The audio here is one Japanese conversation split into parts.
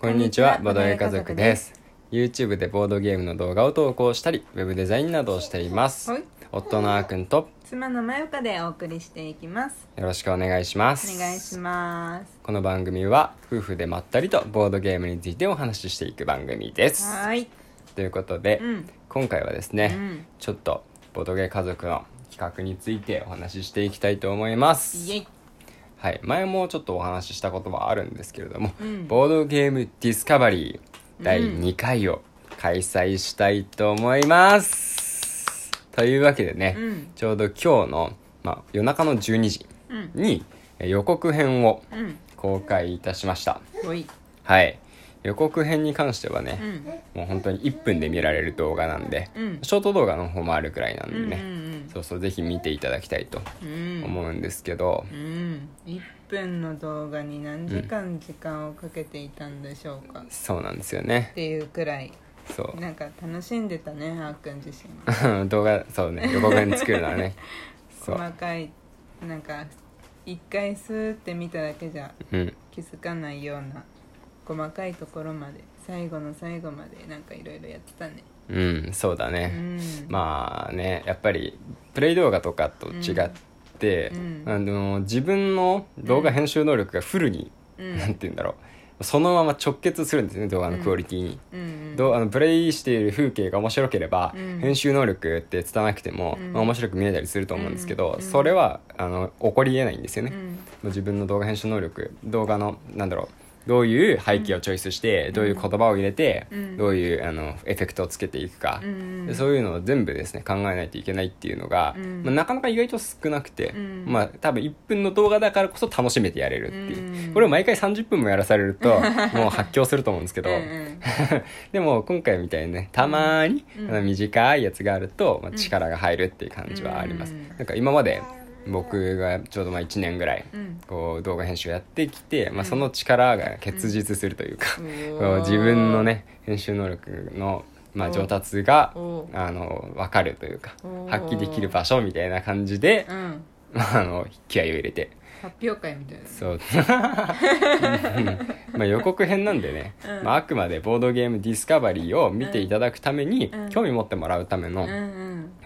こんにちは、ボードゲー家族です。YouTube でボードゲームの動画を投稿したり、ウェブデザインなどをしていますはい。夫のあーくんと妻のまゆかでお送りしていきますよろしくお願いします。お願いしますこの番組は夫婦でまったりとボードゲームについてお話ししていく番組です。はーいということで、うん今回はですね、うんちょっとボードゲー家族の企画についてお話ししていきたいと思います。イエイはい、前もちょっとお話ししたことはあるんですけれども、うん。ボードゲームディスカバリー第2回を開催したいと思います、というわけでね、うん。ちょうど今日の、まあ、夜中の12時うん。にえ予告編をうん。公開いたしました。はい予告編に関してはね、うん。もう本当に1分で見られる動画なんで、うん。ショート動画の方もあるくらいなんでうんうね、ん。そうそうぜひ見ていただきたいとうん。思うんですけど、うん。1分の動画に何時間時間をかけていたんでしょうか、っそうなんですよね。ていうくらい。そう。なんか楽しんでたねあーくん自身 動画そうね予告編作るのはね。細かいなんか一回スーって見ただけじゃうん。気づかないような細かいところまで最後の最後までなんかいろいろやってたね。うんそうだうね、ん。まあねやっぱりプレイ動画とかと違って、うん。あの自分の動画編集能力がフルに、うん。なんて言うんだろう。そのまま直結するんですね動画のクオリティに、うん。どうあのプレイしている風景が面白ければ、うん。編集能力って伝わなくても、うん。まあ面白く見えたりすると思うんですけど、うん。それはあの起こりえないんですよね、自分の動画編集能力動画のなんだろうどういう背景をチョイスして、どういう言葉を入れて、うん。どういうあのエフェクトをつけていくか、うそういうのを全部ですね考えないといけないっていうのが、うん。まあ、なかなか意外と少なくて、うん。まあ多分1分の動画だからこそ楽しめてやれるっていう、うん。これを毎回30分もやらされると もう発狂すると思うんですけど、でも今回みたいにねたまに、うん。あの短いやつがあると、まあ、力が入るっていう感じはあります、うん。なんか今まで僕がちょうどまあ1年ぐらいうん。こう動画編集やってきて、まあ、その力が結実するというか、うんこう自分のね編集能力の、まあ、上達があの分かるというか発揮できる場所みたいな感じで、うん。まあ、あの気合を入れて。発表会みたいな。そう。まあ予告編なんでね、うん。まあ、あくまでボードゲームディスカバリーを見ていただくために、うん。興味持ってもらうための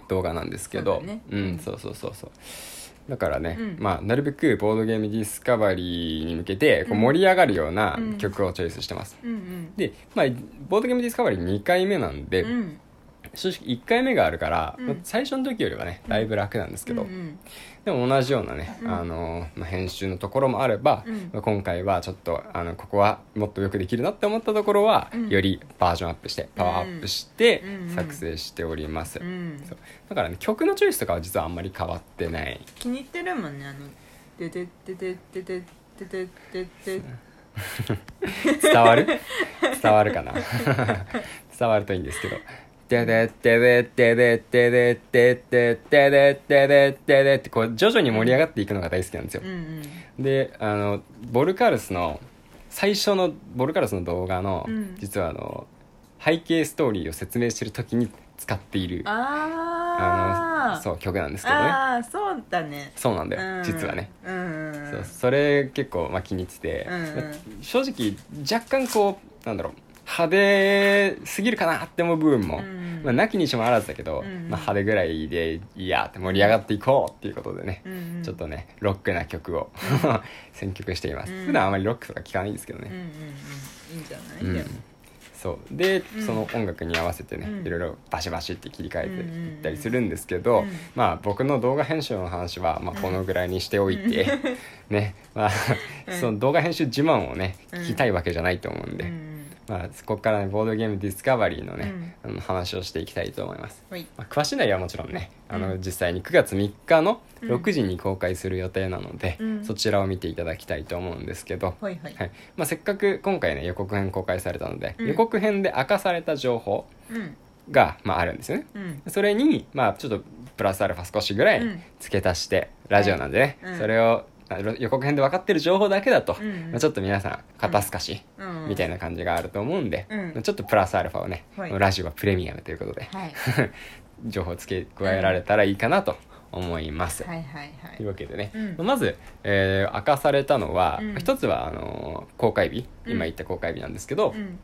動画なんですけど、うん。そうそうそうそうだからね、うん。まあ、なるべくボードゲームディスカバリーに向けてこう盛り上がるようなうん。曲をチョイスしてます、うんうん。で、まあ、ボードゲームディスカバリー2回目なんで、うん正直1回目があるから、うん。まあ最初の時よりはねだいぶ楽なんですけど、うんうん。でも同じようなね、うん。あのまあ、編集のところもあれば、うん。まあ今回はちょっとあのここはもっとよくできるなって思ったところは、うん。よりバージョンアップしてパワーアップしてうん作成しております、だからね曲のチョイスとかは実はあんまり変わってない。気に入ってるもんねあの「てててててててててて伝わる？伝わるかな？伝わるといいんですけど「てでてでてでてでてでてでてでてで」ってこう徐々に盛り上がっていくのが大好きなんですよであのボルカルスの最初のボルカルスの動画の、実はあの背景ストーリーを説明してる時に使っているああのそう曲なんですけどねああそうだねそうなんだよ、うん実はね、うんそうそれ結構、まあ、気に入ってて、うん正直若干こうなんだろう派手すぎるかなって思う部分も、うん。まあ、なきにしもあらずだけど、うん。うんまあ、派手ぐらいでいいやって盛り上がっていこうっていうことでね、うんうん。ちょっとねロックな曲を 選曲しています、うん。普段あまりロックとか聴かないんですけどね、うんうんうん。いいんじゃない、うん。そう。で、うん。その音楽に合わせてね、うん。いろいろバシバシって切り替えていったりするんですけど、うん。まあ僕の動画編集の話は、まあ、このぐらいにしておいて、ね。まあ、うん。その動画編集自慢をねうん。聞きたいわけじゃないと思うんで、うんまあ、そこからねボードゲームディスカバリーのね、あの話をしていきたいと思います。ほい。まあ、詳しい内容はもちろんねあの、うん。実際に9月3日のうん。6時に公開する予定なので、うん。そちらを見ていただきたいと思うんですけど、はいまあ、せっかく今回ね予告編公開されたので、うん。予告編で明かされた情報うん。が、まあ、あるんですよね。うん。それに、まあ、ちょっとプラスアルファ少しぐらいうん。付け足して、ラジオなんでね、うん。それをあ予告編で分かってる情報だけだと、うんまあ、ちょっと皆さん肩透かし、うんみたいな感じがあると思うんで、うん。まあちょっとプラスアルファをね、はい。ラジオはプレミアムということではい。情報付け加えられたらいいかなと思います、はいはいはい。というわけでね、うん。まず、えー明かされたのは、うん。一つはあのー公開日うん。今言った公開日なんですけど、うん。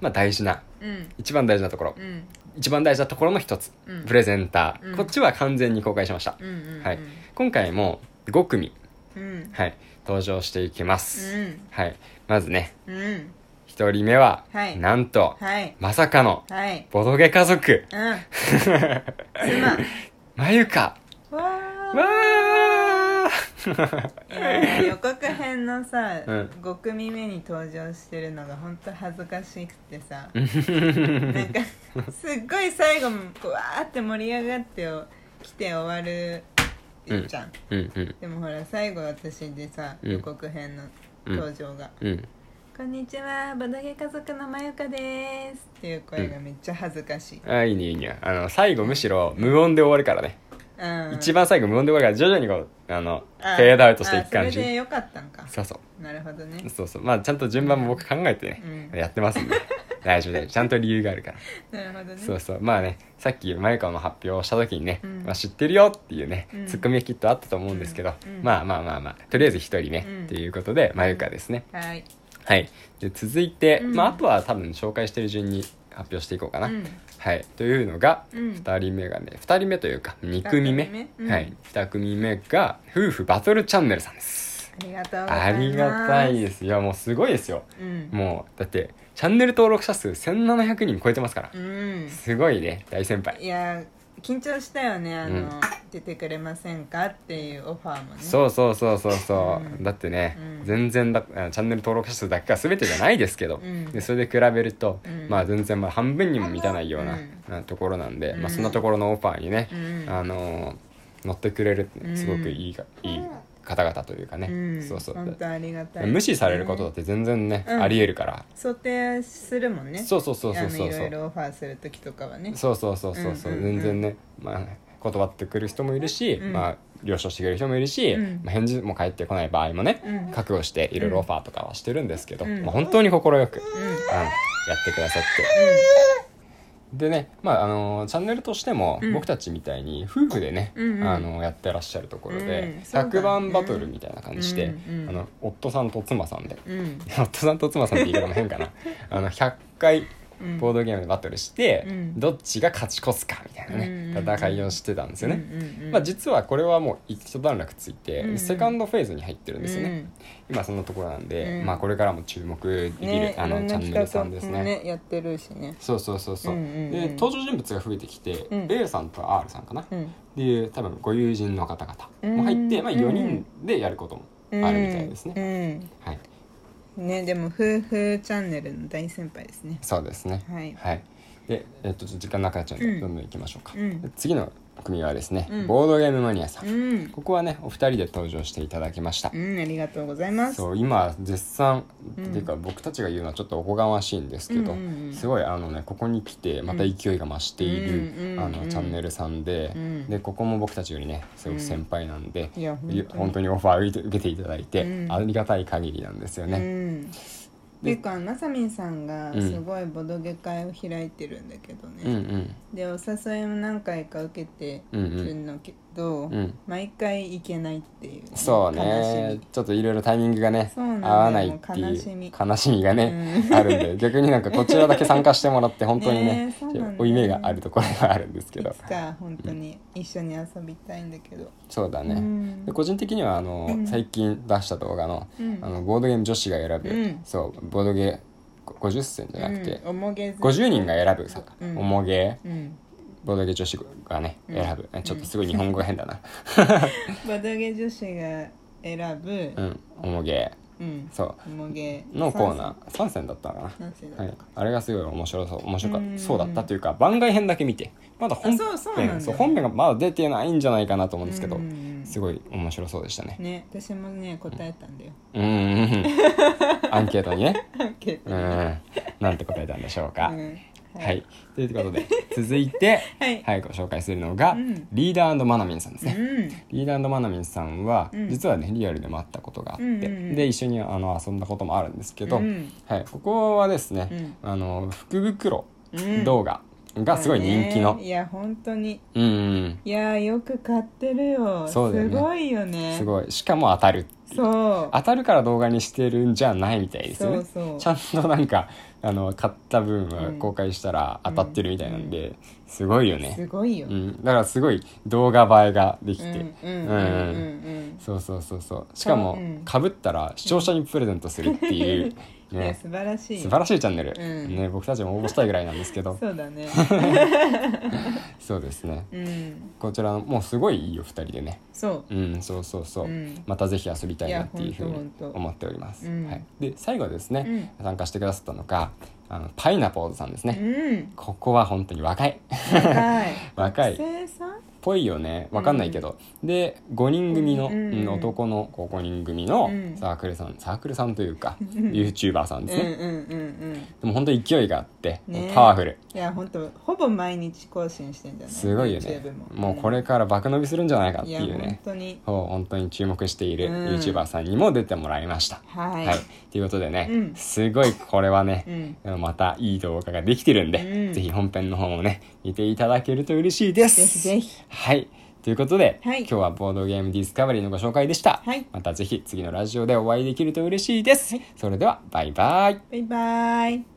まあ、大事なうん。一番大事なところ、うん。一番大事なところの一つ、うん。プレゼンター、うん。こっちは完全に公開しました、うんうんうん。はい。今回も5組、うん。はい、登場していきます、うん。はい、まずね。うん。一人目は、はい。なんと、はい。まさかのはい。ボドゲ家族。うん。妻。まゆか。わわー。いやいや予告編のさ、うん。5組目に登場してるのが本当恥ずかしくてさ。ーなんかすっごい最後もわーって盛り上がってお来て終わるじゃん、うんうん。でもほら最後私でさうん。予告編の登場が。うん「こんにちはボドゲ家族のまゆかです」っていう声がめっちゃ恥ずかしい、あいいねいいね。あの最後むしろ無音で終わるからね、うん、一番最後無音で終わるから徐々にこうあのあフェードアウトしていく感あそれでじよかったんか。そうそなるほどね。うそうそう。まあちゃんと順番も僕考えてね、うん。やってますんで大丈夫大丈夫ちゃんと理由があるから。なるほどね。そうそう。まあねさっきマユカの発表をした時にね、うん。まあ、知ってるよっていうね、うん。ツッコミがきっとあったと思うんですけど、うん。うん。まあまあまあまあ。とりあえず一人ね、うん。っていうことでマユカですね、はい。はい。で続いて、うん。まあ、あとは多分紹介してる順に発表していこうかな、うん。はい。というのが、うん。2人目がね2人目というか2組目。二組目？うん。はい。2組目が夫婦バトルチャンネルさんです。ありがたいですいやもうすごいですよ。うん。もうだってチャンネル登録者数1700人超えてますから、うん。すごいね大先輩。いや緊張したよねあの、うん。出てくれませんかっていうオファーもね。そうそうそうそうそう、うん。だってね、うん。全然だあチャンネル登録者数だけが全てじゃないですけど、うん。でそれで比べると、うん。まあ全然まあ半分にも満たないような、うん。あところなんで、うん。まあ、そんなところのオファーにね、うん。あのー乗ってくれるってねすごくいいが、いい方々というかね、うん。そうそう。本当ありがたい無視されることだって全然ね、うん。ありえるから、想定するもんね。そうそうそうそうそう。いろいろオファーする時とかはね。そうそうそうそうそう,、全然ね、まあ、断ってくる人もいるし、うん。まあ、了承してくれる人もいるし、うん。まあ、返事も返ってこない場合もね、うん。覚悟していろいろオファーとかはしてるんですけど、うん。まあ、本当に快く、うん。うんやってくださって。でね、まああのチャンネルとしても、うん。僕たちみたいに夫婦でね、うんうん。あのやってらっしゃるところで、うんそうだね。100番バトルみたいな感じで、うんうん。あの夫さんと妻さんで、うん。夫さんと妻さんって言い方も変かな。あの100回うん。ボードゲームでバトルして、うん。どっちが勝ち越すかみたいなね、うんうんうん。戦いをしてたんですよね、うんうんうんまあ、実はこれはもう一段落ついて、うん。うんセカンドフェーズに入ってるんですよね、うん。今そんなところなんで、うん。まあ、これからも注目できる、あねいろんなのチャンネルさんですね。企画もやってるしね。そうそうそうそう,、うんうんうん。で登場人物が増えてきて、うん。A さんと R さんかな、っうん。ていう多分ご友人の方々も入って、うんまあ、4人でやることもあるみたいですね、はい。うんねでも夫婦チャンネルの大先輩ですね。そうですね。はい。で、えっと時間なくなっちゃうんで、うん。どんどんいきましょうか、うん。で次の組はですね、うん。ボードゲームマニアさん、うん。ここはねお二人で登場していただきました、うんありがとうございます。そう今絶賛、うん。っていうか僕たちが言うのはちょっとおこがましいんですけど、うんうんうん。すごいあのねここに来てまた勢いが増している、あうんのチャンネルさんで、うん。でここも僕たちよりねすごく先輩なんで、本当に。オファー受けていただいて、うん。ありがたい限りなんですようね、んていうかまさみんさんがうん。すごいボドゲ会を開いてるんだけどね、うんうん。でお誘いも何回か受けてるんだけど、うん。毎回行けないっていうね、そう悲ねちょっといろいろタイミングがね合わないっていう悲しみ。がね、うん。あるんで逆になんかこちらだけ参加してもらって本当にね負い目があるところがあるんですけいどつか本当に一緒に遊びたいんだけど、そうだね、うん。で個人的にはあの、うん。最近出した動画の,、うん。あのボードゲーム女子が選ぶ、うん。そうボードゲー50選じゃなくて、うん、おもげず。50人が選ぶさ、うん。おもげ。うんボードゲー女子がねうん。選ぶ、ちょっとすごい日本語が変だな。ボドゲ女子が選ぶうんおもげ。うんそおもげ。うのコーナー。3選だったかな。はい、あれがすごい面白そう。面白かうん。そうだったというか番外編だけ見て。まだ本あそうそうなんだ。編そう本編がまだ出てないんじゃないかなと思うんですけどうん。すごい面白そうでしたね。ね私もね答えたんだよ。うん。うんうんアンケートに。ねけどうん。なんて答えたんでしょうか、うんはい、ということで 続いて、はい。ご紹介するのが、うん。リーダーマナミンさんですね、うん。リーダーマナミンさんは、うん。実はねリアルでも会ったことがあって、うんうんうん。で一緒にあの遊んだこともあるんですけど、うん。はい、ここはですね、あの福袋うん。動画がすごい人気の。いや本当に。うんうんいやよく買ってるよ。そうだよね。すごいよね。すごい。しかも当たるそう。当たるから動画にしてるんじゃないみたいですよね。そうそう。ちゃんとなんかあの買った分はうん。公開したら当たってるみたいなんで、すごいよね。すごいよ、うん、だからすごい動画映えができて、うんうんうんうんうんそうそうそうそう。しかもうん。かぶったら視聴者にプレゼントするっていう、ね。素晴らしい。素晴らしいチャンネル、うん。ね、僕たちも応募したいぐらいなんですけど。そうだね。そうですね。うん。こちらもうすごいいいよ2人でね。そう。うんそうそうそう、うん。またぜひ遊びたいなっていうふうに思っております、うん。はい、で最後ですね、参加してくださったのがあのパイナポーズさんですね、うん。ここは本当に若い。若い ぽいよね。わかんないけど、で5人組の、うんうん。男のこう5人組のうん。サークルさん、サークルさんというか YouTuber さんですね、うんうんうんうん。でも本当に勢いがあって、ね。パワフル。いや本当ほぼ毎日更新してんだよねすごいよね。も。うこれから爆伸びするんじゃないかっていうね。当に。本当に注目しているうん。YouTuber さんにも出てもらいました、はい、はい、ということでね、うん。すごいこれはね、うん。またいい動画ができてるんで、うん。ぜひ本編の方もね見ていただけると嬉しいです。ぜひぜひはい。ということで、はい。今日はボードゲームディスカバリーのご紹介でした、はい。またぜひ次のラジオでお会いできると嬉しいです、それではバイバイ。バイバイ